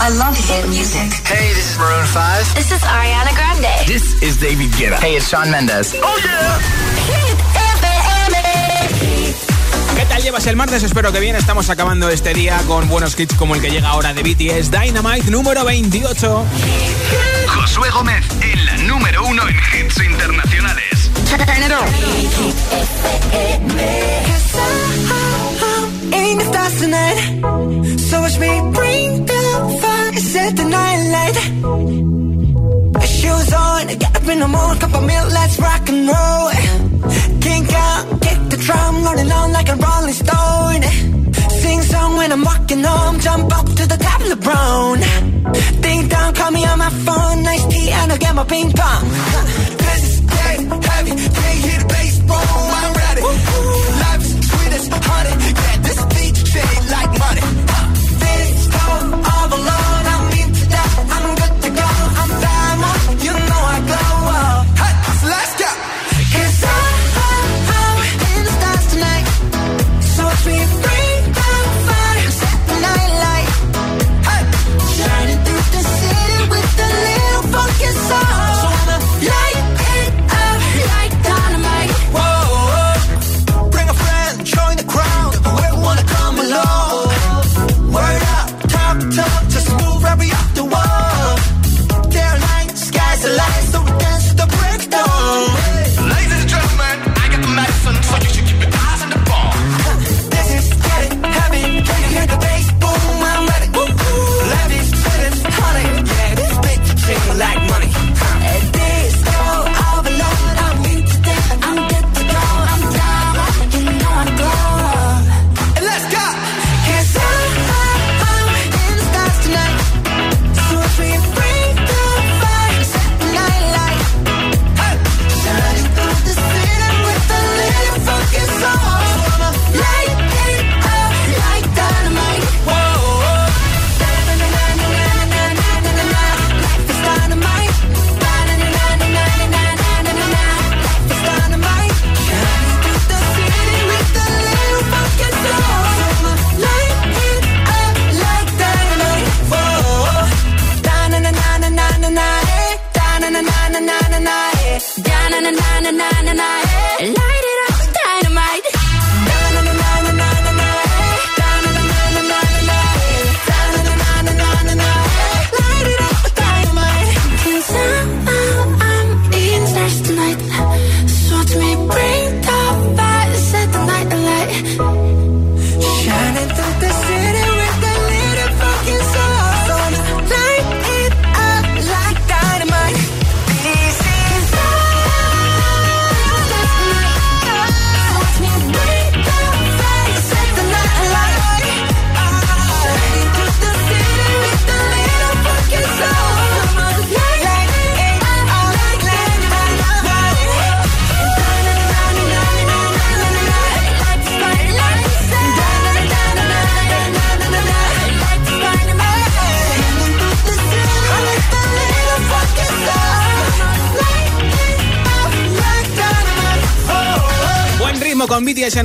I love hit music. Hey, this is Maroon 5. This is Ariana Grande. This is David Guetta. Hey, it's Shawn Mendes. Oh, yeah. Hit FM. ¿Qué tal llevas el martes? Espero que bien. Estamos acabando este día con buenos hits como el que llega ahora de BTS Dynamite número 28. Josué Gómez en la número uno en hits internacionales. in the stars tonight. So watch me bring the fire, set the night light. Shoes on, get up in the mood, cup of milk, let's rock and roll. Kink out, kick the drum, rolling on like a rolling stone. Sing song when I'm walking home, jump up to the top of the brown. Ding dong, call me on my phone, nice tea, and I'll get my ping pong. This is getting heavy, can't hear the bass, boom, I'm ready. Life is sweet as honey, yeah, shade like money. This time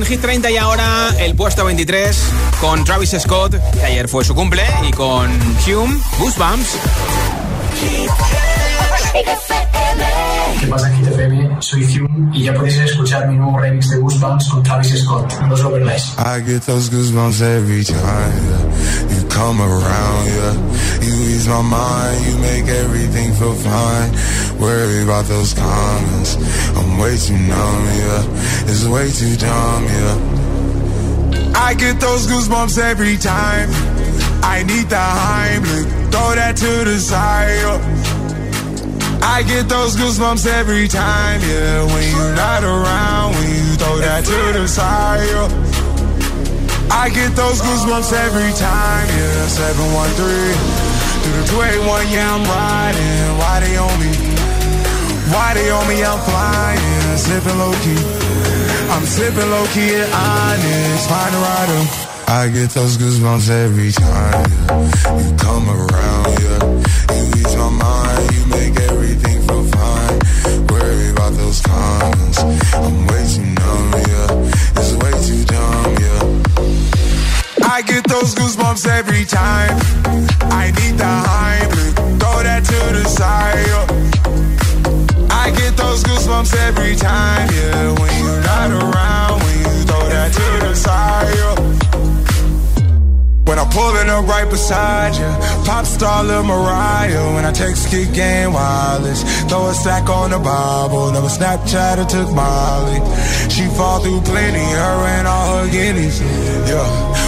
en Hit 30 y ahora el puesto 23 con Travis Scott, que ayer fue su cumple, y con Hume, Goosebumps. ¿Qué pasa, Hit FM? Soy Hume y ya podéis escuchar mi nuevo remix de Goosebumps con Travis Scott. No os lo perdáis. I get those goosebumps every time you come around. Yeah, you ease my mind, you make everything feel fine. Worry about those comments, I'm way too numb. Yeah, it's way too dumb. Yeah, I get those goosebumps every time. I need the Heimlich, throw that to the side. yeah. I get those goosebumps every time, yeah. When you're not around, when you throw that to the side. yeah. I get those goosebumps every time, yeah. 713 through the 281, yeah, I'm riding. Why they on me? Why they on me? I'm flying, sipping low key. I'm sipping low key and honest, find a rider. I get those goosebumps every time yeah. you come around, yeah. You ease my mind, you get those goosebumps every time. I need the hype, throw that to the side. I get those goosebumps every time, yeah. When you're not around, when you throw that to the side. When I'm pulling up right beside you, pop star Lil Mariah. When I text Kid Game Wireless, throw a stack on the Bible. Never Snapchat or took Molly. She fall through plenty, her and all her guineas. Yeah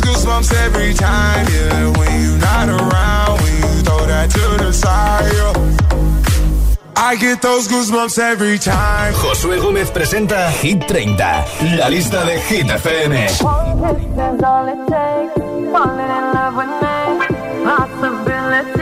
Yeah. I get those goosebumps every time, yeah. When you're not around, when you throw that to the side. yeah. I get those goosebumps every time. Josué Gómez presenta Hit 30, la lista de Hit FM. One kiss is all it takes. Falling in love with me. Possibilities.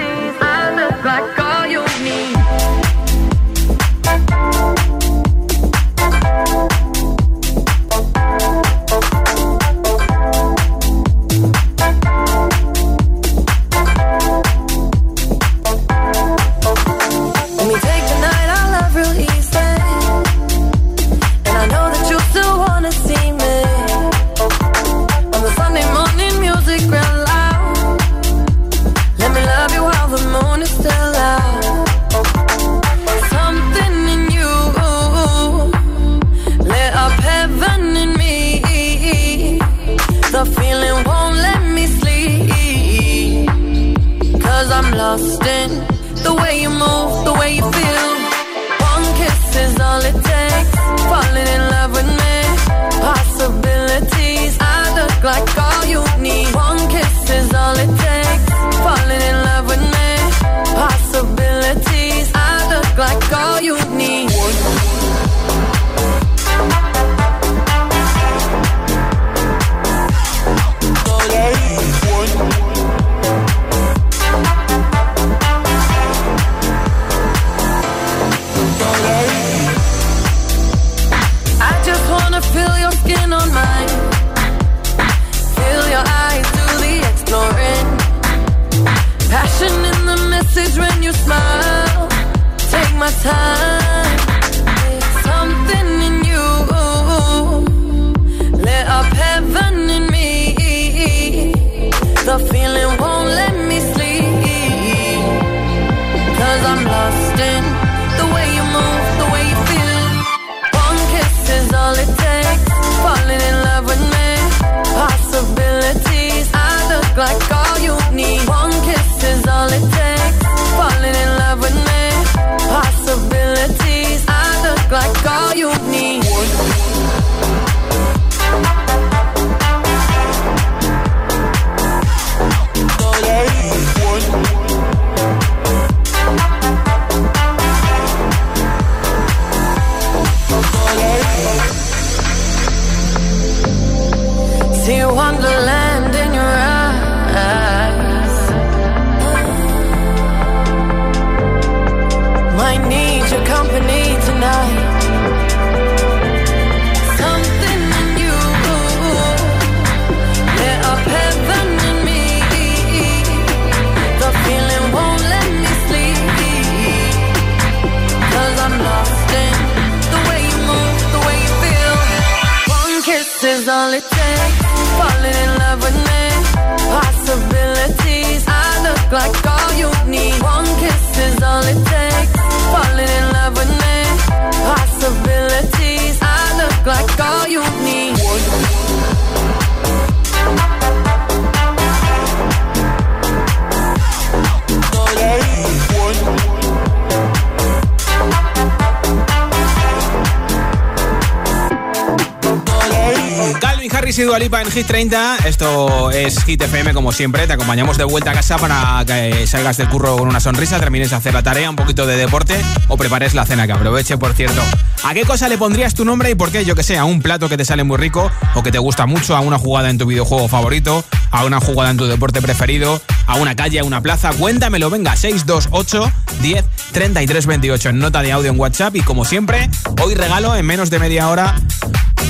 Y Dualipa en Hit 30. Esto es Hit FM como siempre. Te acompañamos de vuelta a casa para que salgas del curro con una sonrisa, termines de hacer la tarea, un poquito de deporte o prepares la cena que aproveche, por cierto. ¿A qué cosa le pondrías tu nombre y por qué? Yo que sé, a un plato que te sale muy rico o que te gusta mucho, a una jugada en tu videojuego favorito, a una jugada en tu deporte preferido, a una calle, a una plaza. Cuéntamelo, venga, 628 10 33 28 en nota de audio en WhatsApp y como siempre, hoy regalo en menos de media hora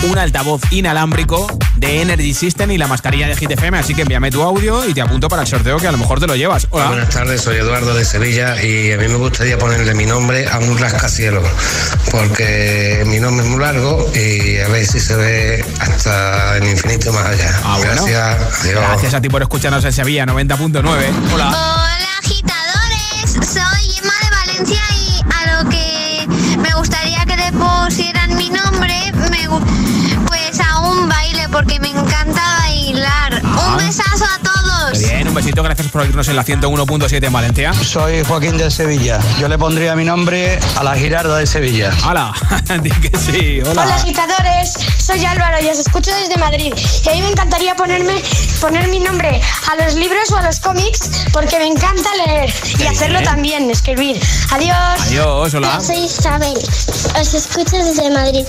un altavoz inalámbrico de Energy System y la mascarilla de GTFM, así que envíame tu audio y te apunto para el sorteo que a lo mejor te lo llevas. Hola. Buenas tardes, soy Eduardo de Sevilla y a mí me gustaría ponerle mi nombre a un rascacielos porque mi nombre es muy largo y a ver si se ve hasta el infinito más allá. Ah, bueno. Gracias, adiós. Gracias a ti por escucharnos en Sevilla 90.9. Hola. Hola agitadores, soy Emma de Valencia y a lo que me gustaría que le pusieran mi nombre, me, gu- porque me encanta bailar. Ah. Un besazo bien, un besito, gracias por oírnos en la 101.7 en Valencia. Soy Joaquín de Sevilla. Yo le pondría mi nombre a la Girarda de Sevilla. Hola, di que sí, hola. Hola agitadores, soy Álvaro y os escucho desde Madrid. Y a mí me encantaría ponerme, poner mi nombre a los libros o a los cómics porque me encanta leer y hacerlo también, escribir. Adiós. Adiós, hola. Soy Isabel, os escucho desde Madrid.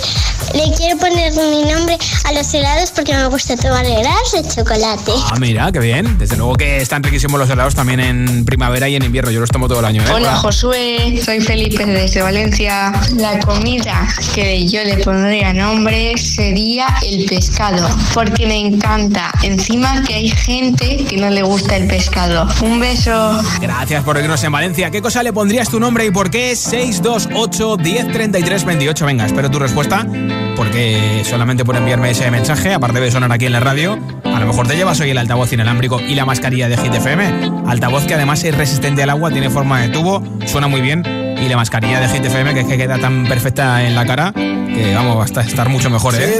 Le quiero poner mi nombre a los helados porque me gusta tomar helados de chocolate. Ah, mira, qué bien. Desde luego que están riquísimos los helados también en primavera y en invierno. Yo los tomo todo el año, ¿eh? Hola Josué, soy Felipe desde Valencia. La comida que yo le pondría nombre sería el pescado, porque me encanta. Encima que hay gente que no le gusta el pescado. Un beso. Gracias por oírnos en Valencia. ¿Qué cosa le pondrías tu nombre y por qué? 628 1033 28. Venga, espero tu respuesta. Porque solamente por enviarme ese mensaje, aparte de sonar aquí en la radio, lo mejor te llevas hoy el altavoz inalámbrico y la mascarilla de Hit FM. Altavoz que además es resistente al agua, tiene forma de tubo, suena muy bien. Y la mascarilla de Hit FM que es que queda tan perfecta en la cara que vamos a estar mucho mejor, ¿eh?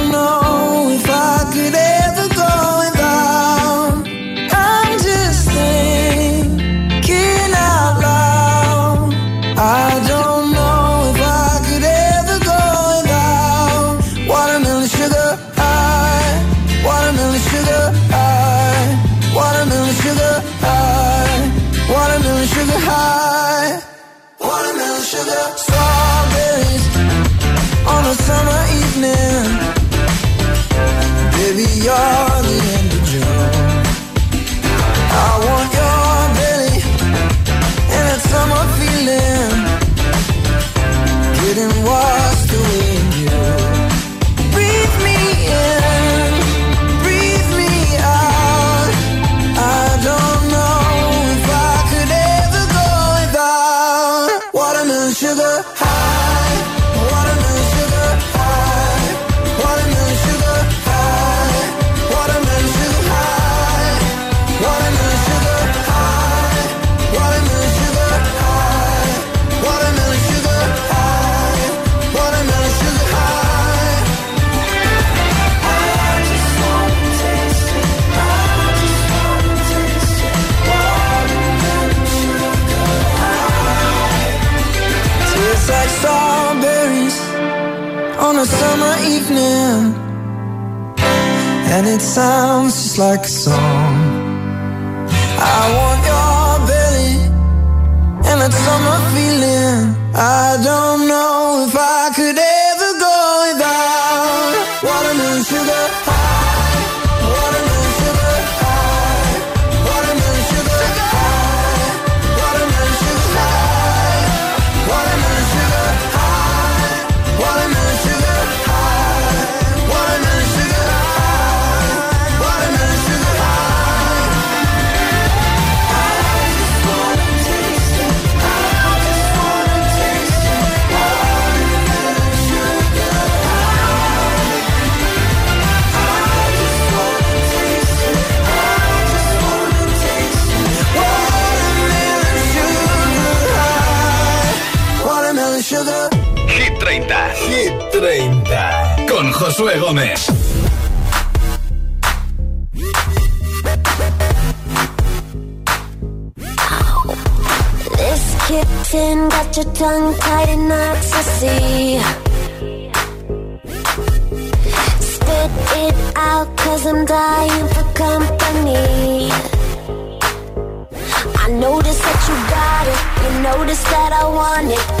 it sounds just like a song. Josué Gómez. This kitten got your tongue tied in ecstasy. Spit it out, cause I'm dying for company. I notice that you got it. You notice that I want it.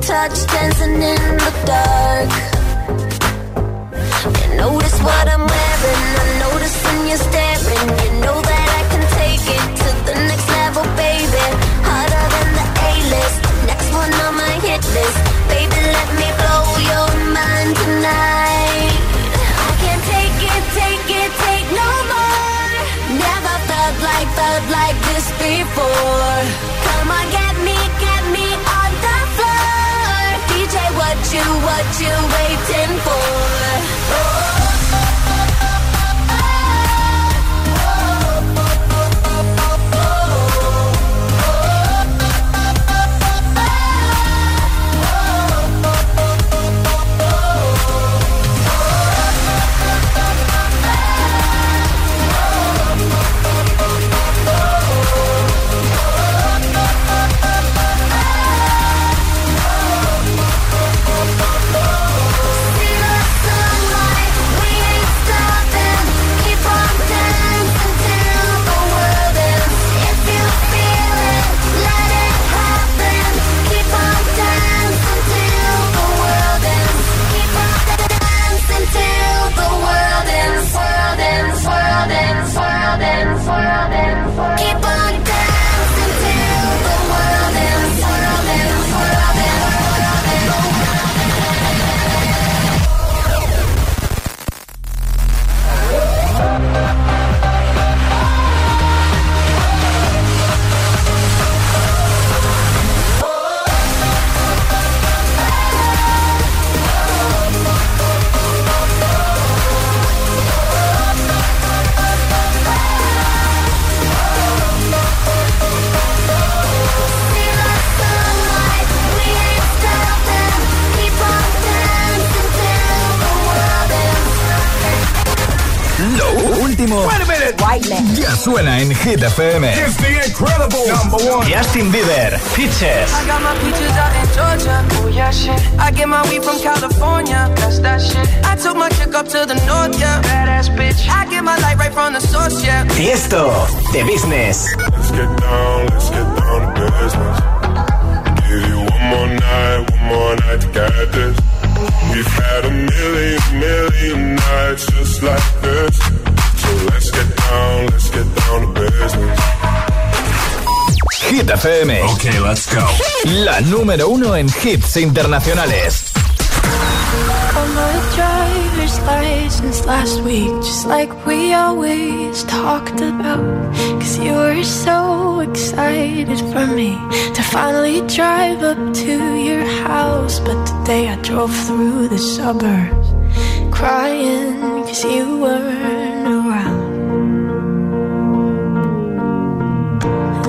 touch, dancing in the dark. You notice what I'm you waiting for? Ya suena en Hit FM. Justin Bieber, Peaches. I got my peaches out in Georgia. Oh yeah, shit. I get my weed from California. That's that shit. I took my chick up to the north, yeah. Badass bitch. I get my light right from the source, yeah. Tiesto, The Business. Let's get down, let's get down to business. Give you one more night, one more night to get this. We've had a million, million nights just like this. Let's get down, let's get down to business. Hit FM. Ok, let's go. La número uno en hits internacionales. Got my driver's license last week, just like we always talked about. Cause you were so excited for me to finally drive up to your house. But today I drove through the suburbs, crying cause you weren't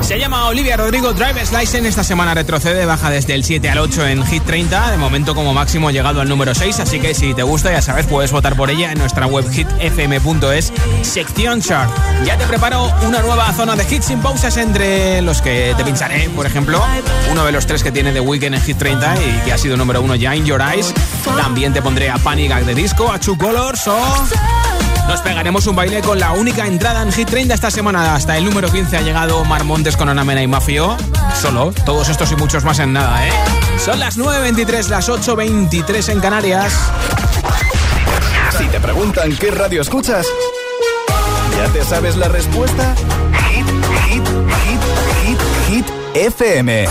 Se llama Olivia Rodrigo Driver's License. Esta semana retrocede, baja desde el 7 al 8 en Hit 30. De momento, como máximo, llegado al número 6. Así que si te gusta, ya sabes, puedes votar por ella en nuestra web hitfm.es, sección chart. Ya te preparo una nueva zona de hits sin pausas entre los que te pincharé. Por ejemplo, uno de los tres que tiene The Weeknd en Hit 30 y que ha sido número uno ya, In Your Eyes. También te pondré a Panic at the Disco, a True Colors o. Nos pegaremos un baile con la única entrada en Hit 30 esta semana. Hasta el número 15 ha llegado Mar Montes con Ana Mena y Mafio. Solo, todos estos y muchos más en nada, ¿eh? Son las 9.23, las 8.23 en Canarias. Si te preguntan qué radio escuchas, ¿ya te sabes la respuesta? Hit, hit, hit, hit, hit, FM.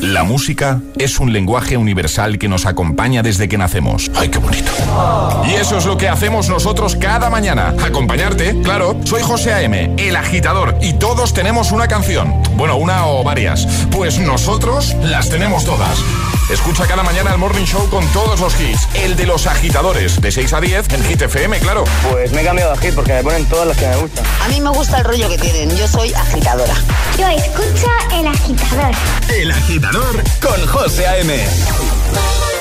La música es un lenguaje universal que nos acompaña desde que nacemos. ¡Ay, qué bonito! Y eso es lo que hacemos nosotros cada mañana. Acompañarte, claro. Soy José A.M., el agitador, y todos tenemos una canción. Bueno, una o varias. Pues nosotros las tenemos todas. Escucha cada mañana el Morning Show con todos los hits. El de los agitadores, de 6 a 10 en Hit FM, claro. Pues me he cambiado de hit porque me ponen todas las que me gustan. A mí me gusta el rollo que tienen. Yo soy agitadora. Yo escucho el agitador. El agitador con José A.M.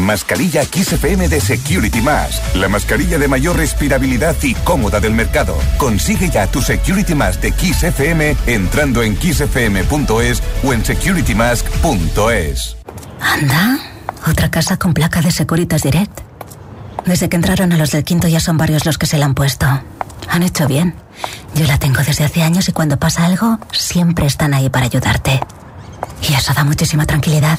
Mascarilla Kiss FM de Security Mask. La mascarilla de mayor respirabilidad y cómoda del mercado. Consigue ya tu Security Mask de Kiss FM entrando en kissfm.es o en securitymask.es. Anda, otra casa con placa de Securitas Direct. Desde que entraron a los del quinto ya son varios los que se la han puesto. Han hecho bien. Yo la tengo desde hace años y cuando pasa algo, siempre están ahí para ayudarte. Y eso da muchísima tranquilidad.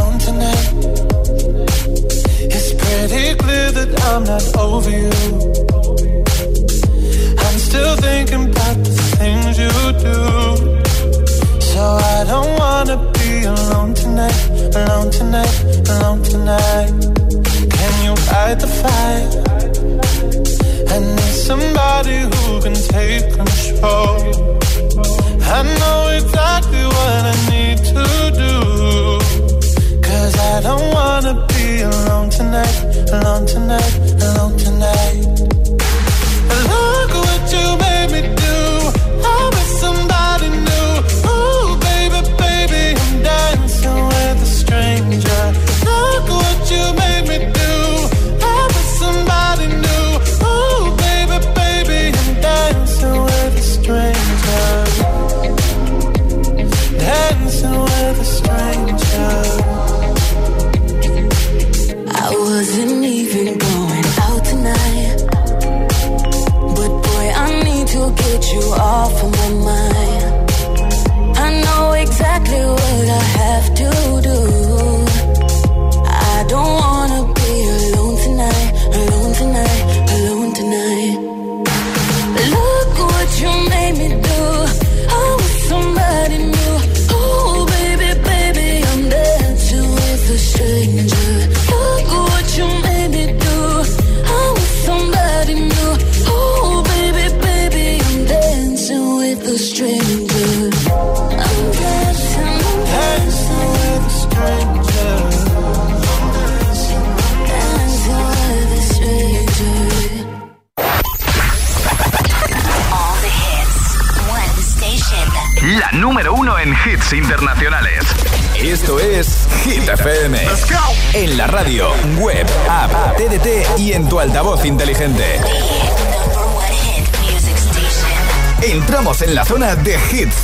I'm not over you. I'm still thinking about the things you do. So I don't wanna be alone tonight, alone tonight, alone tonight. Can you fight the fight? I need somebody who can take control. I know exactly what I need to do Cause I don't wanna be alone tonight, alone tonight, alone tonight.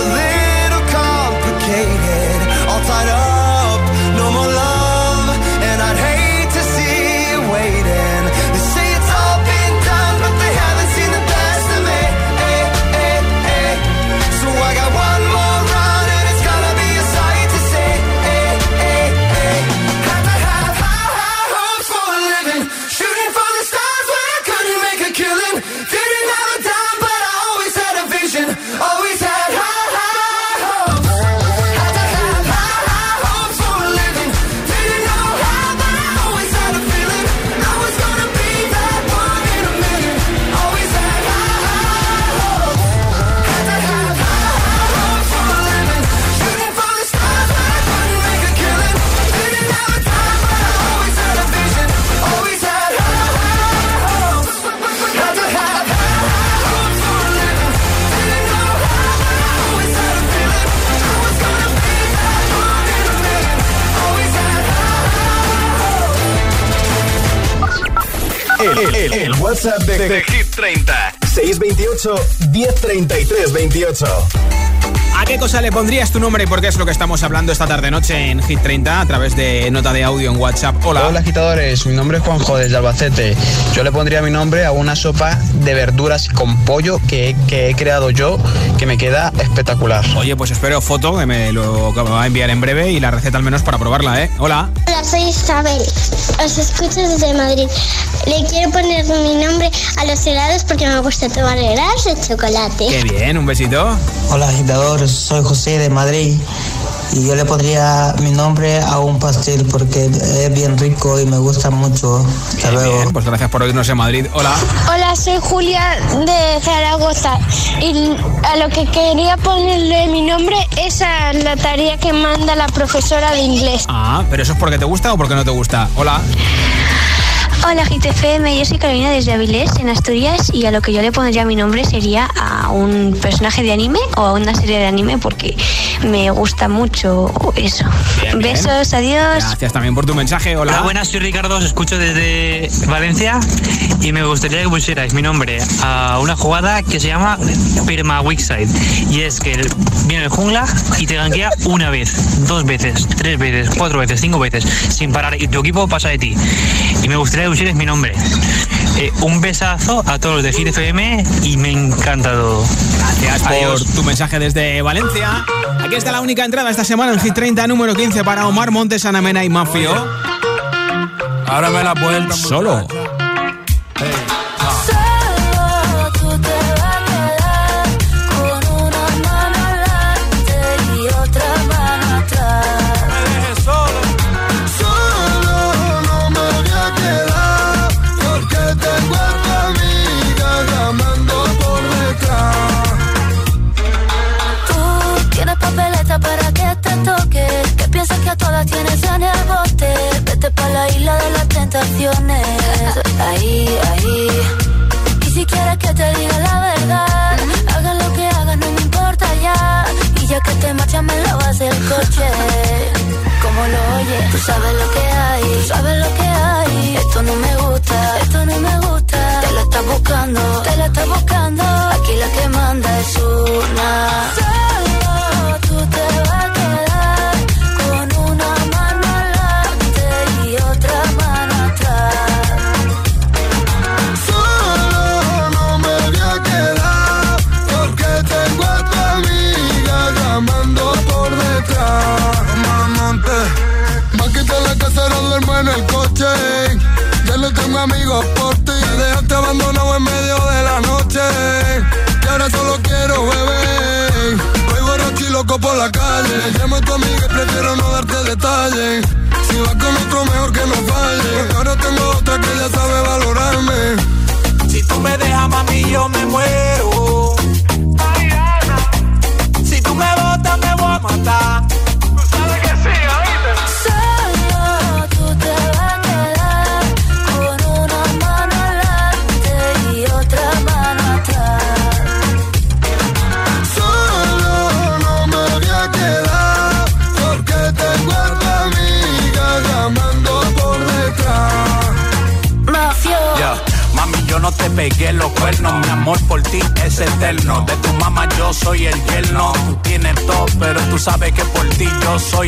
El, WhatsApp de, de, Hit 30 628 1033 28 ¿A qué cosa le pondrías tu nombre y por qué es lo que estamos hablando esta tarde-noche en Hit 30 a través de nota de audio en WhatsApp? Hola. Hola, agitadores. Mi nombre es Juanjo desde Albacete. Yo le pondría mi nombre a una sopa de verduras con pollo que, que he creado yo, que me queda espectacular. Oye, pues espero foto que me lo va a enviar en breve y la receta al menos para probarla, ¿eh? Hola. Hola, soy Isabel. Os escucho desde Madrid. Le quiero poner mi nombre a los helados porque me gusta tomar helados de chocolate. Qué bien, un besito. Hola, agitadores soy José de Madrid y yo le pondría mi nombre a un pastel porque es bien rico y me gusta mucho. Hasta luego. pues gracias por oírnos en Madrid. Hola. Hola, soy Julia de Zaragoza y a lo que quería ponerle mi nombre es a la tarea que manda la profesora de inglés. Ah, pero eso es porque te gusta o porque no te gusta. Hola. Hola GTFM, yo soy Carolina desde Avilés, en Asturias, y a lo que yo le pondría mi nombre sería a un personaje de anime o a una serie de anime porque me gusta mucho eso. Besos, adiós. Gracias también por tu mensaje, hola. Hola, buenas, soy Ricardo, os escucho desde Valencia y me gustaría que pusierais mi nombre a una jugada que se llama Perma Weakside y es que viene el jungla y te ganquea una vez, dos veces, tres veces, cuatro veces, cinco veces, sin parar y tu equipo pasa de ti. Y me gustaría es mi nombre. Eh, un besazo a todos los de GTFM y me encanta todo. Gracias por tu mensaje desde Valencia. Aquí está la única entrada esta semana en Hit 30, número 15 para Omar Montes, Anamena y Mafio. Ahora me la puerta. Solo. Isla de las tentaciones. Ahí, ahí. Y si quieres que te diga la verdad, haga lo que hagas, no me importa ya. Y ya que te marchas, me lo vas el coche. Como lo oyes, tú sabes lo que hay, tú sabes lo que hay. Esto no me gusta, esto no me gusta. Te la estás buscando, te la estás buscando. Aquí la que manda es una.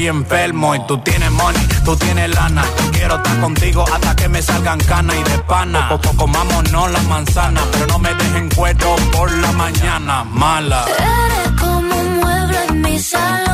estoy enfermo y tú tienes money, tú tienes lana. Quiero estar contigo hasta que me salgan canas y de pana. Poco comámonos la manzana, pero no me dejen cuero por la mañana, mala. Eres como un mueble en mi salón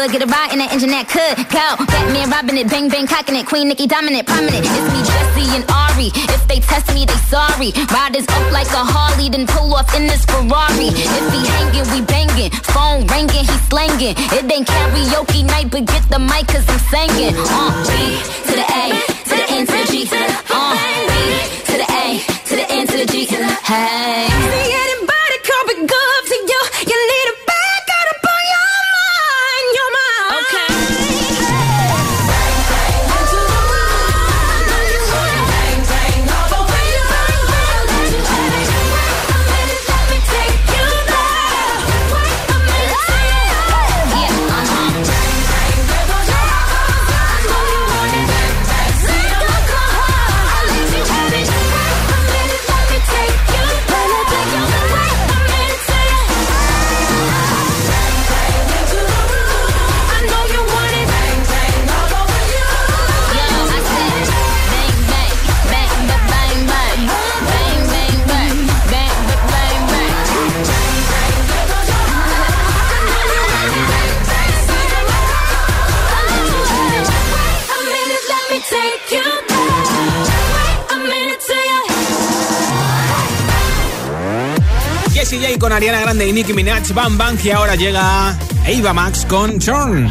would get a ride in an engine that could go. Batman robbing it, bang bang cocking it, Queen Nicki dominant, prominent. It's me, Jesse and Ari. If they test me, they sorry. Riders up like a Harley, then pull off in this Ferrari. If he hanging, we banging. Phone ringing, he slanging. It ain't karaoke night, but get the mic cause I'm singing. Uh, G to the A, to the N to the G. Uh, B to the A, to the N to the G. Hey. Grande y Nicki Minaj, Bam Bam, que ahora llega Eva Max con Chorn.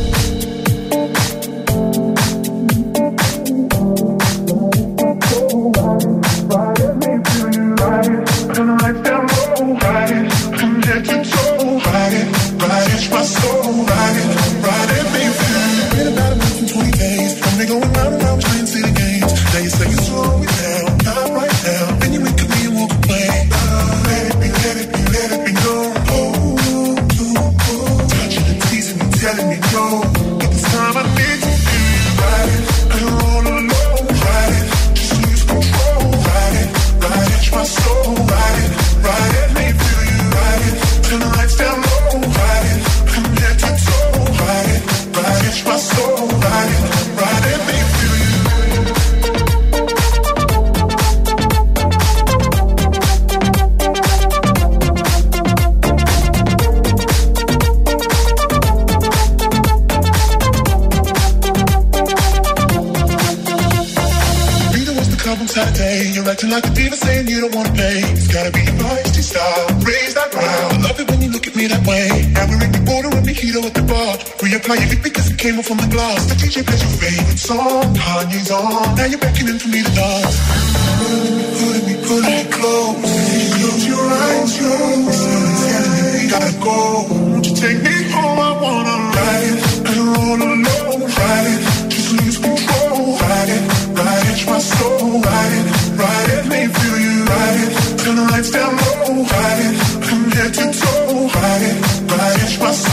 Came off from the glass. The DJ plays your favorite song, Kanye's on. Now you're beckoning for me to dance. Pulling me, pulling me close. Close your eyes, close. Telling we gotta go. Won't you take me home? I wanna ride it. I don't wanna. Ride it. Just lose control. Ride it. Ride it. My soul. Ride it. Ride it. Let me feel you. Ride it. Turn the lights down low. Ride it. From head to toe. Ride it. Ride it. My soul.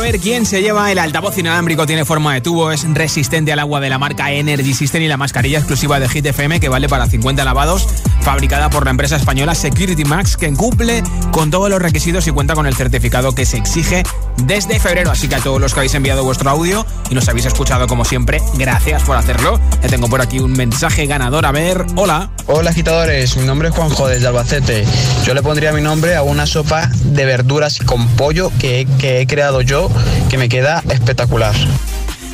Saber quién se lleva el altavoz inalámbrico, tiene forma de tubo, es resistente al agua de la marca Energy System y la mascarilla exclusiva de Hit FM que vale para 50 lavados, fabricada por la empresa española Security Max, que cumple con todos los requisitos y cuenta con el certificado que se exige desde febrero. Así que a todos los que habéis enviado vuestro audio y nos habéis escuchado como siempre, gracias por hacerlo. Ya tengo por aquí un mensaje ganador. A ver, hola. Hola agitadores, mi nombre es Juanjo desde Albacete. Yo le pondría mi nombre a una sopa de verduras con pollo que, que he creado yo, que me queda espectacular.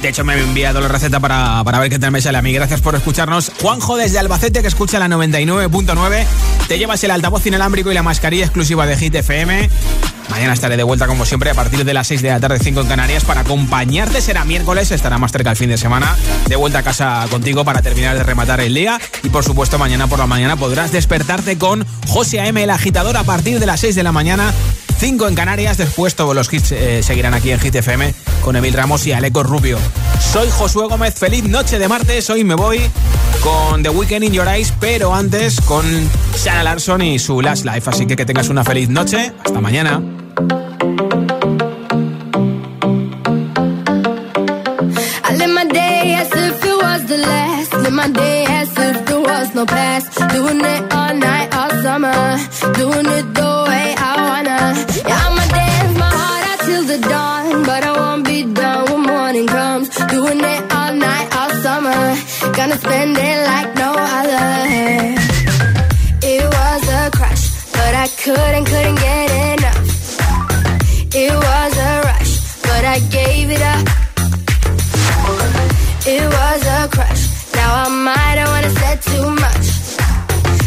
De hecho, me ha enviado la receta para, para ver qué tal me sale a mí. Gracias por escucharnos. Juanjo desde Albacete, que escucha la 99.9. Te llevas el altavoz inalámbrico y la mascarilla exclusiva de Hit FM. Mañana estaré de vuelta, como siempre, a partir de las 6 de la tarde, 5 en Canarias, para acompañarte. Será miércoles, estará más cerca el fin de semana. De vuelta a casa contigo para terminar de rematar el día. Y por supuesto, mañana por la mañana podrás despertarte con José A.M., el agitador, a partir de las 6 de la mañana. 5 en Canarias, después todos los hits eh, seguirán aquí en Hit FM con Emil Ramos y Aleco Rubio. Soy Josué Gómez, feliz noche de martes, hoy me voy con The Weekend in Your Eyes, pero antes con Sarah Larson y su Last Life, así que que tengas una feliz noche, hasta mañana. Gonna spend it like no other. It was a crush, but I couldn't, couldn't get enough. It was a rush, but I gave it up. It was a crush. Now I might have wanna said too much,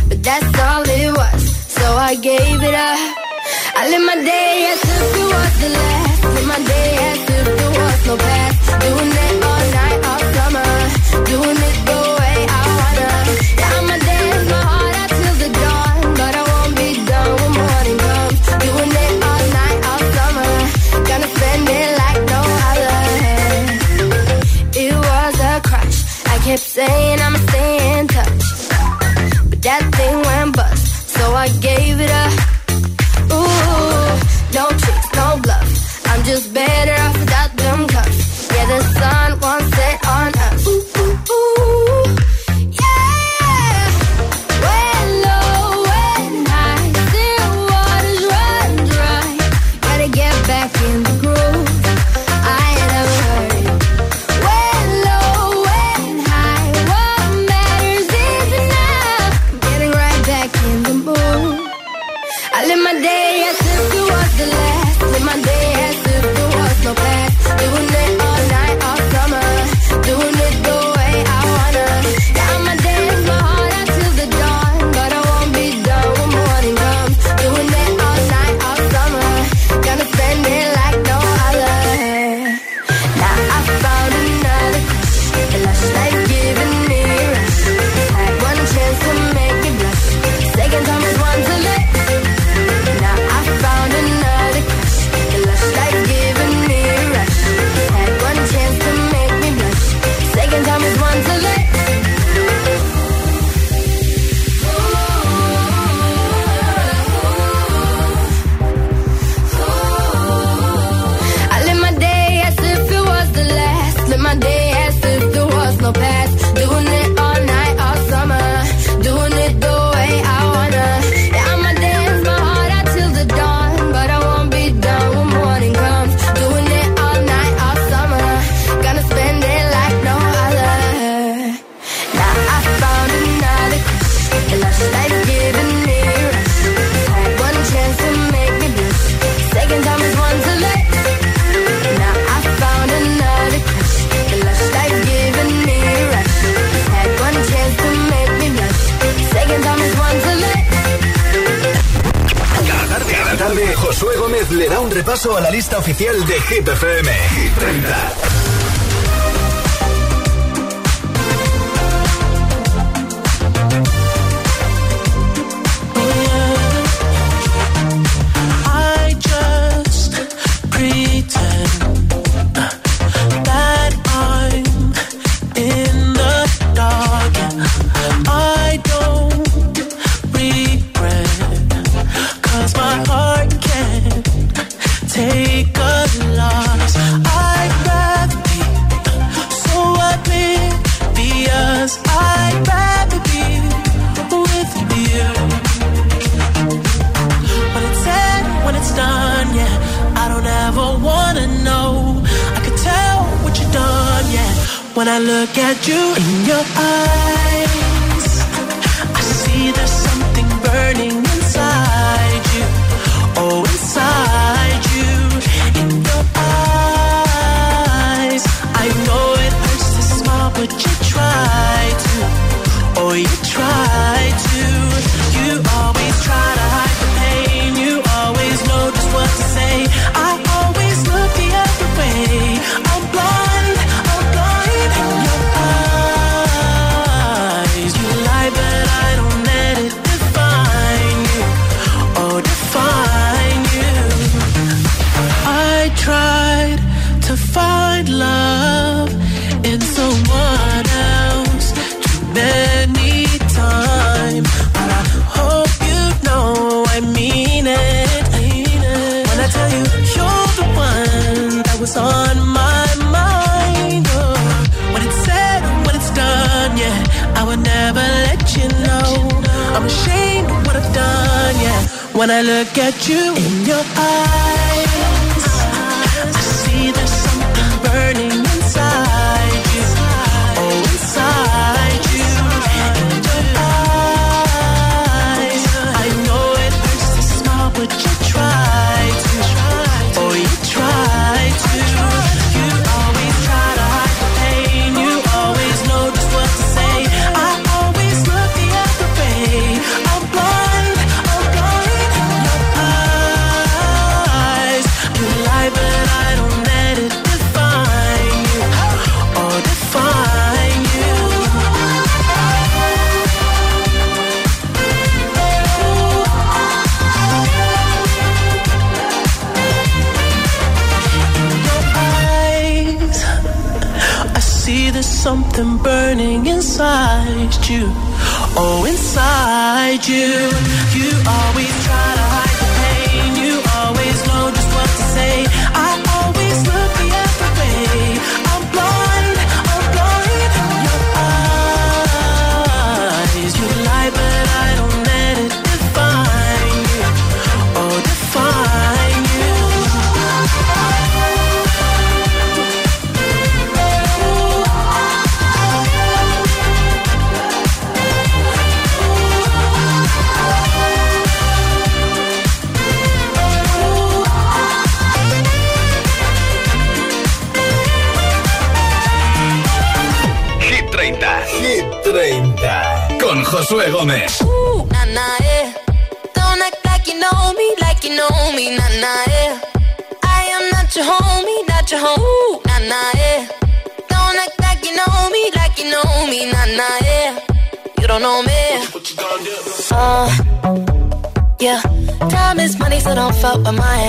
but that's all it was. So I gave it up. I live my day as if it was the last. Live my day as if there was no past. Doing it all night, all summer. Doing it kept saying I'ma stay in touch. But that thing went bust. So I gave it up. Oficial de Hit.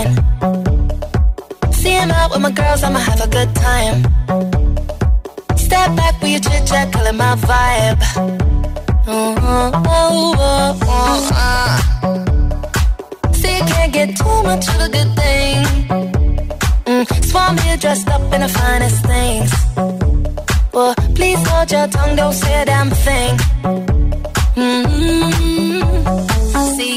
Mine. See out with my girls, I'ma have a good time. Step back with your chit chat, calling my vibe. Oh, oh, oh, oh, uh. See, you can't get too much of a good thing. Mm, Swan here dressed up in the finest things. Well, please hold your tongue, don't say a damn thing. Mm-hmm.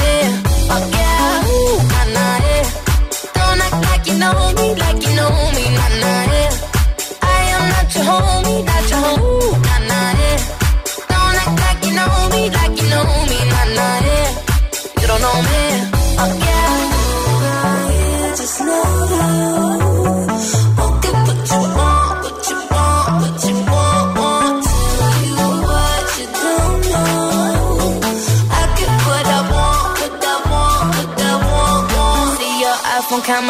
me,